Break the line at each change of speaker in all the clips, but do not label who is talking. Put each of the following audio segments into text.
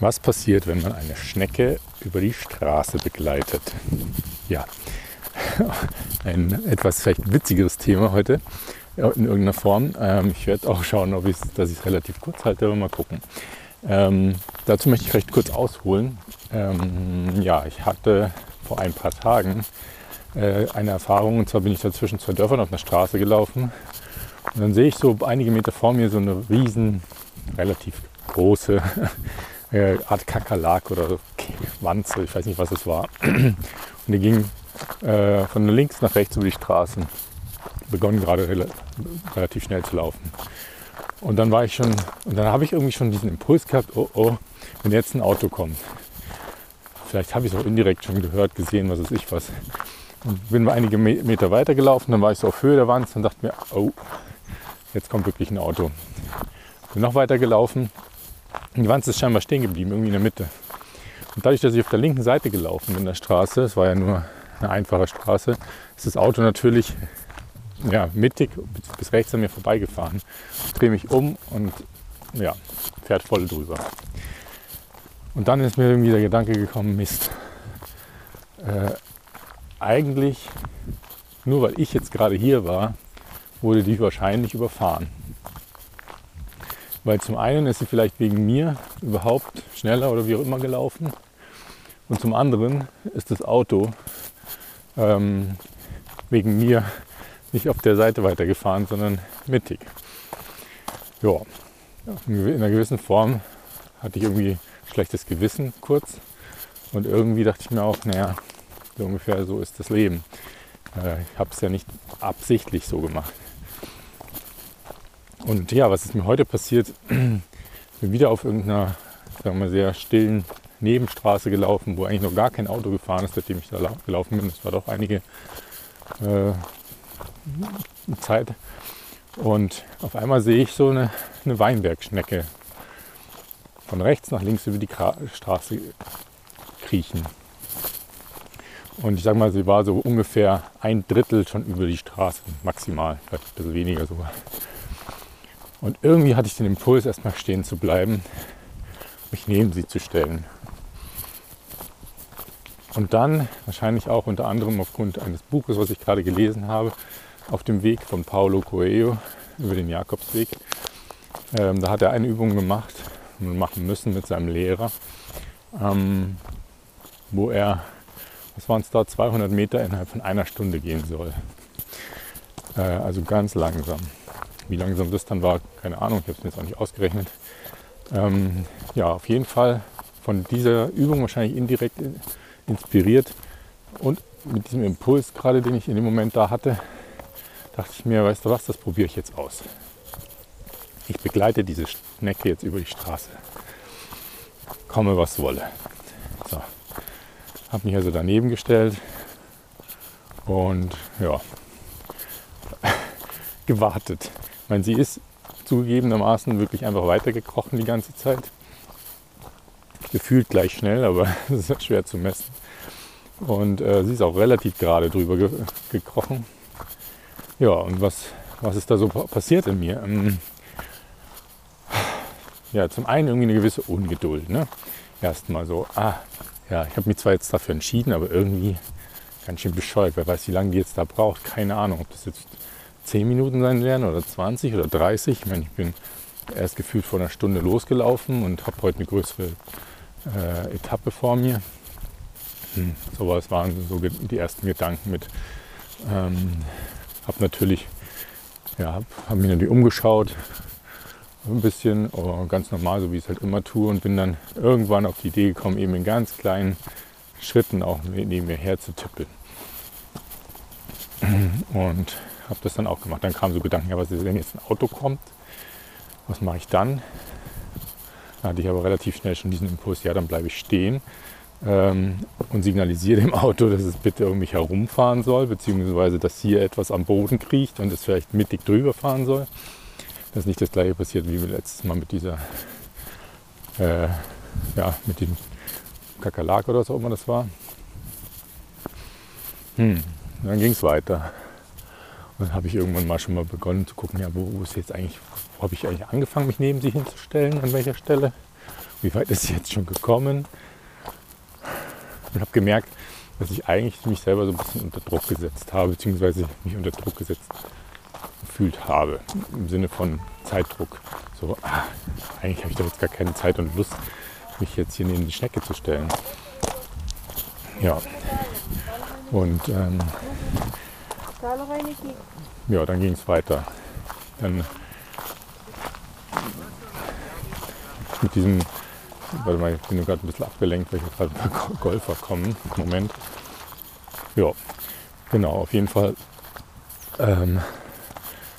Was passiert, wenn man eine Schnecke über die Straße begleitet? Ja, ein etwas vielleicht witzigeres Thema heute in irgendeiner Form. Ähm, ich werde auch schauen, ob dass ich es relativ kurz halte, aber mal gucken. Ähm, dazu möchte ich vielleicht kurz ausholen. Ähm, ja, ich hatte vor ein paar Tagen äh, eine Erfahrung und zwar bin ich da zwischen zwei Dörfern auf einer Straße gelaufen und dann sehe ich so einige Meter vor mir so eine riesen, relativ große äh, Art Kakerlak oder Wanze, ich weiß nicht, was es war. Und die ging äh, von links nach rechts über die Straße. Begonnen gerade rel relativ schnell zu laufen. Und dann war ich schon, und dann habe ich irgendwie schon diesen Impuls gehabt, oh oh, wenn jetzt ein Auto kommt. Vielleicht habe ich es auch indirekt schon gehört, gesehen, was weiß ich was. Und bin einige Meter weiter gelaufen, dann war ich so auf Höhe der Wand und dachte mir, oh, jetzt kommt wirklich ein Auto. Bin noch weiter gelaufen die Wand ist scheinbar stehen geblieben, irgendwie in der Mitte. Und dadurch, dass ich auf der linken Seite gelaufen bin der Straße, es war ja nur eine einfache Straße, ist das Auto natürlich ja, mittig bis rechts an mir vorbeigefahren. Ich drehe mich um und ja, fährt voll drüber. Und dann ist mir irgendwie der Gedanke gekommen, Mist. Äh, eigentlich, nur weil ich jetzt gerade hier war, wurde die wahrscheinlich überfahren. Weil zum einen ist sie vielleicht wegen mir überhaupt schneller oder wie auch immer gelaufen. Und zum anderen ist das Auto ähm, wegen mir nicht auf der Seite weitergefahren, sondern mittig. Ja, in einer gewissen Form hatte ich irgendwie schlechtes Gewissen kurz. Und irgendwie dachte ich mir auch, naja, so ungefähr so ist das Leben. Äh, ich habe es ja nicht absichtlich so gemacht. Und ja, was ist mir heute passiert? bin wieder auf irgendeiner, sagen wir, sehr stillen Nebenstraße gelaufen, wo eigentlich noch gar kein Auto gefahren ist, seitdem ich da gelaufen bin. Das war doch einige äh, Zeit. Und auf einmal sehe ich so eine, eine Weinbergschnecke von rechts nach links über die Straße kriechen. Und ich sage mal, sie war so ungefähr ein Drittel schon über die Straße, maximal, vielleicht ein bisschen weniger sogar. Und irgendwie hatte ich den Impuls, erstmal stehen zu bleiben, mich neben sie zu stellen. Und dann, wahrscheinlich auch unter anderem aufgrund eines Buches, was ich gerade gelesen habe, auf dem Weg von Paulo Coelho über den Jakobsweg. Ähm, da hat er eine Übung gemacht und machen müssen mit seinem Lehrer, ähm, wo er, was waren es da, 200 Meter innerhalb von einer Stunde gehen soll. Äh, also ganz langsam. Wie langsam das dann war, keine Ahnung, ich habe es mir jetzt auch nicht ausgerechnet. Ähm, ja, auf jeden Fall von dieser Übung wahrscheinlich indirekt inspiriert und mit diesem Impuls gerade, den ich in dem Moment da hatte, dachte ich mir, weißt du was, das probiere ich jetzt aus. Ich begleite diese Schnecke jetzt über die Straße. Komme, was wolle. So. Habe mich also daneben gestellt und ja, gewartet. Ich meine, sie ist zugegebenermaßen wirklich einfach weitergekrochen die ganze Zeit. Gefühlt gleich schnell, aber das ist schwer zu messen. Und äh, sie ist auch relativ gerade drüber ge gekrochen. Ja, und was, was ist da so passiert in mir? Ähm, ja, zum einen irgendwie eine gewisse Ungeduld. Ne? Erstmal so, ah, ja, ich habe mich zwar jetzt dafür entschieden, aber irgendwie ganz schön bescheuert. Wer weiß, wie lange die jetzt da braucht. Keine Ahnung, ob das jetzt 10 Minuten sein werden oder 20 oder 30. Ich meine, ich bin erst gefühlt vor einer Stunde losgelaufen und habe heute eine größere äh, Etappe vor mir. Hm, sowas waren so die ersten Gedanken mit. Ähm, habe natürlich, ja, habe hab mich natürlich umgeschaut, ein bisschen, oh, ganz normal, so wie ich es halt immer tue und bin dann irgendwann auf die Idee gekommen, eben in ganz kleinen Schritten auch neben mir her zu tippeln. Und habe das dann auch gemacht. Dann kamen so Gedanken, ja, was ist, wenn jetzt ein Auto kommt? Was mache ich dann? Da hatte ich aber relativ schnell schon diesen Impuls, ja, dann bleibe ich stehen ähm, und signalisiere dem Auto, dass es bitte um mich herumfahren soll, beziehungsweise dass hier etwas am Boden kriecht und es vielleicht mittig drüber fahren soll. Dass nicht das gleiche passiert wie letztes Mal mit dieser, äh, ja, mit dem Kakerlak oder so immer das war. Hm, dann ging es weiter. Dann habe ich irgendwann mal schon mal begonnen zu gucken, ja, wo, wo ist jetzt eigentlich, wo habe ich eigentlich angefangen, mich neben sie hinzustellen, an welcher Stelle. wie weit ist sie jetzt schon gekommen. Und habe gemerkt, dass ich eigentlich mich selber so ein bisschen unter Druck gesetzt habe, beziehungsweise mich unter Druck gesetzt gefühlt habe. Im Sinne von Zeitdruck. So, ah, eigentlich habe ich doch jetzt gar keine Zeit und Lust, mich jetzt hier neben die Schnecke zu stellen. Ja. Und ähm, ja, dann ging es weiter. Dann mit diesem, warte mal, ich bin gerade ein bisschen abgelenkt, weil ich gerade ein Golfer kommen. Moment. Ja, genau, auf jeden Fall ähm,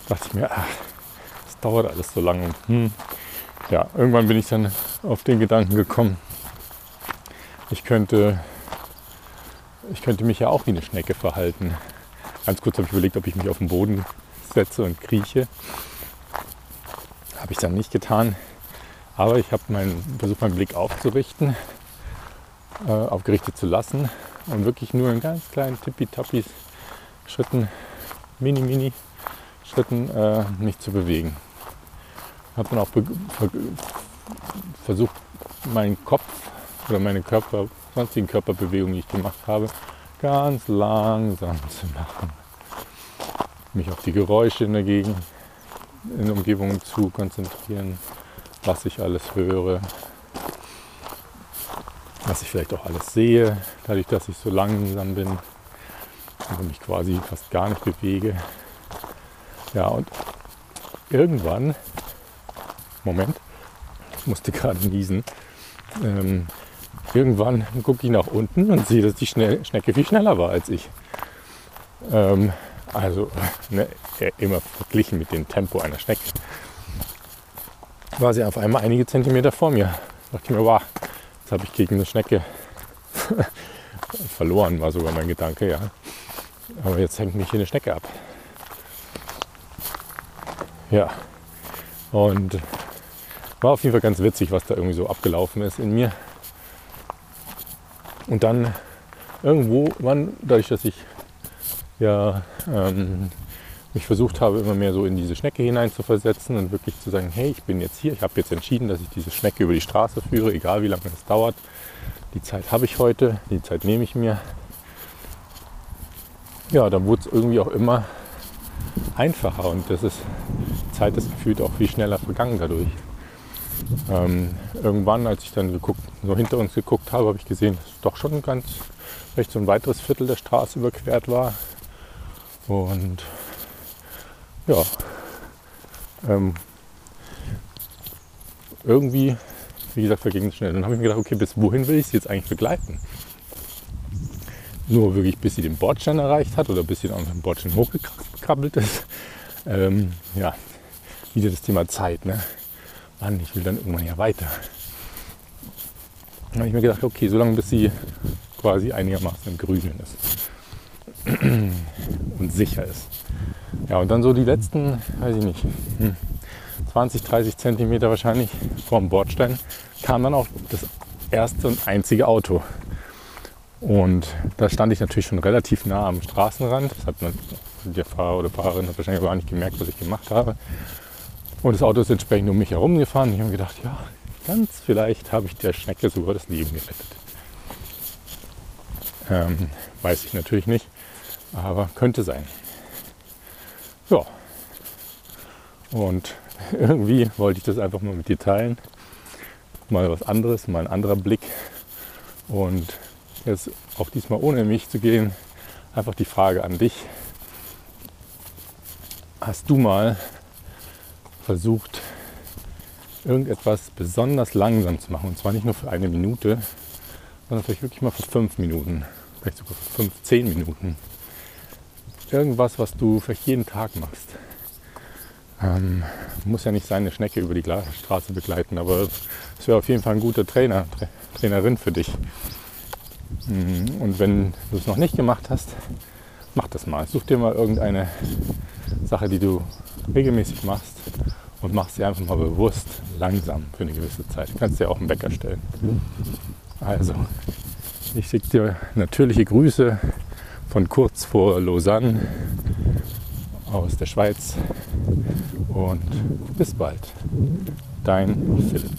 dachte ich mir, ach, das dauert alles so lange. Hm. Ja, irgendwann bin ich dann auf den Gedanken gekommen, ich könnte, ich könnte mich ja auch wie eine Schnecke verhalten. Ganz kurz habe ich überlegt, ob ich mich auf den Boden setze und krieche. Habe ich dann nicht getan. Aber ich habe meinen, versucht, meinen Blick aufzurichten, äh, aufgerichtet zu lassen und wirklich nur in ganz kleinen tippitappi Schritten, mini, mini Schritten äh, mich zu bewegen. Habe dann auch versucht, meinen Kopf oder meine Körper, sonstigen Körperbewegungen, die ich gemacht habe, ganz langsam zu machen. Mich auf die Geräusche in der Gegend, in der Umgebung zu konzentrieren, was ich alles höre, was ich vielleicht auch alles sehe, dadurch, dass ich so langsam bin und mich quasi fast gar nicht bewege. Ja, und irgendwann, Moment, ich musste gerade niesen, ähm, irgendwann gucke ich nach unten und sehe, dass die Schnecke viel schneller war als ich. Ähm, also ne, immer verglichen mit dem Tempo einer Schnecke. War sie auf einmal einige Zentimeter vor mir. Da dachte ich mir, wow, jetzt habe ich gegen eine Schnecke verloren, war sogar mein Gedanke, ja. Aber jetzt hängt mich hier eine Schnecke ab. Ja. Und war auf jeden Fall ganz witzig, was da irgendwie so abgelaufen ist in mir. Und dann irgendwo, wann, dadurch, dass ich ja ähm, mich versucht habe, immer mehr so in diese Schnecke hinein zu versetzen und wirklich zu sagen, hey, ich bin jetzt hier, ich habe jetzt entschieden, dass ich diese Schnecke über die Straße führe, egal wie lange es dauert. Die Zeit habe ich heute, die Zeit nehme ich mir. Ja, dann wurde es irgendwie auch immer einfacher und das ist, die Zeit ist gefühlt auch viel schneller vergangen dadurch. Ähm, irgendwann, als ich dann geguckt, so hinter uns geguckt habe, habe ich gesehen, dass doch schon ganz recht so ein weiteres Viertel der Straße überquert war. Und ja, ähm, irgendwie, wie gesagt, verging es schnell. Dann habe ich mir gedacht, okay, bis wohin will ich sie jetzt eigentlich begleiten? Nur wirklich, bis sie den Bordstein erreicht hat oder bis sie dann auf den Bordstein hochgekrabbelt ist. Ähm, ja, wieder das Thema Zeit. Ne? Mann, ich will dann irgendwann ja weiter. Dann habe ich mir gedacht, okay, solange bis sie quasi einigermaßen im Grünen ist und sicher ist. Ja, und dann so die letzten, weiß ich nicht, 20, hm, 30 Zentimeter wahrscheinlich vorm Bordstein kam dann auch das erste und einzige Auto. Und da stand ich natürlich schon relativ nah am Straßenrand. Das hat der Fahrer oder Fahrerin hat wahrscheinlich gar nicht gemerkt, was ich gemacht habe. Und das Auto ist entsprechend um mich herum gefahren. Ich habe gedacht, ja, ganz vielleicht habe ich der Schnecke sogar das Leben gerettet. Ähm, weiß ich natürlich nicht, aber könnte sein. Ja. Und irgendwie wollte ich das einfach mal mit dir teilen. Mal was anderes, mal ein anderer Blick. Und jetzt auch diesmal ohne mich zu gehen, einfach die Frage an dich. Hast du mal versucht, irgendetwas besonders langsam zu machen? Und zwar nicht nur für eine Minute, sondern vielleicht wirklich mal für fünf Minuten, vielleicht sogar für fünf, zehn Minuten. Irgendwas, was du vielleicht jeden Tag machst. Ähm, muss ja nicht seine Schnecke über die Straße begleiten, aber es wäre auf jeden Fall ein guter Trainer, Tra Trainerin für dich. Mm, und wenn du es noch nicht gemacht hast, mach das mal. Such dir mal irgendeine Sache, die du regelmäßig machst und mach sie einfach mal bewusst langsam für eine gewisse Zeit. Du kannst dir auch einen Wecker stellen. Also, ich schicke dir natürliche Grüße von kurz vor Lausanne aus der Schweiz und bis bald. Dein Philipp.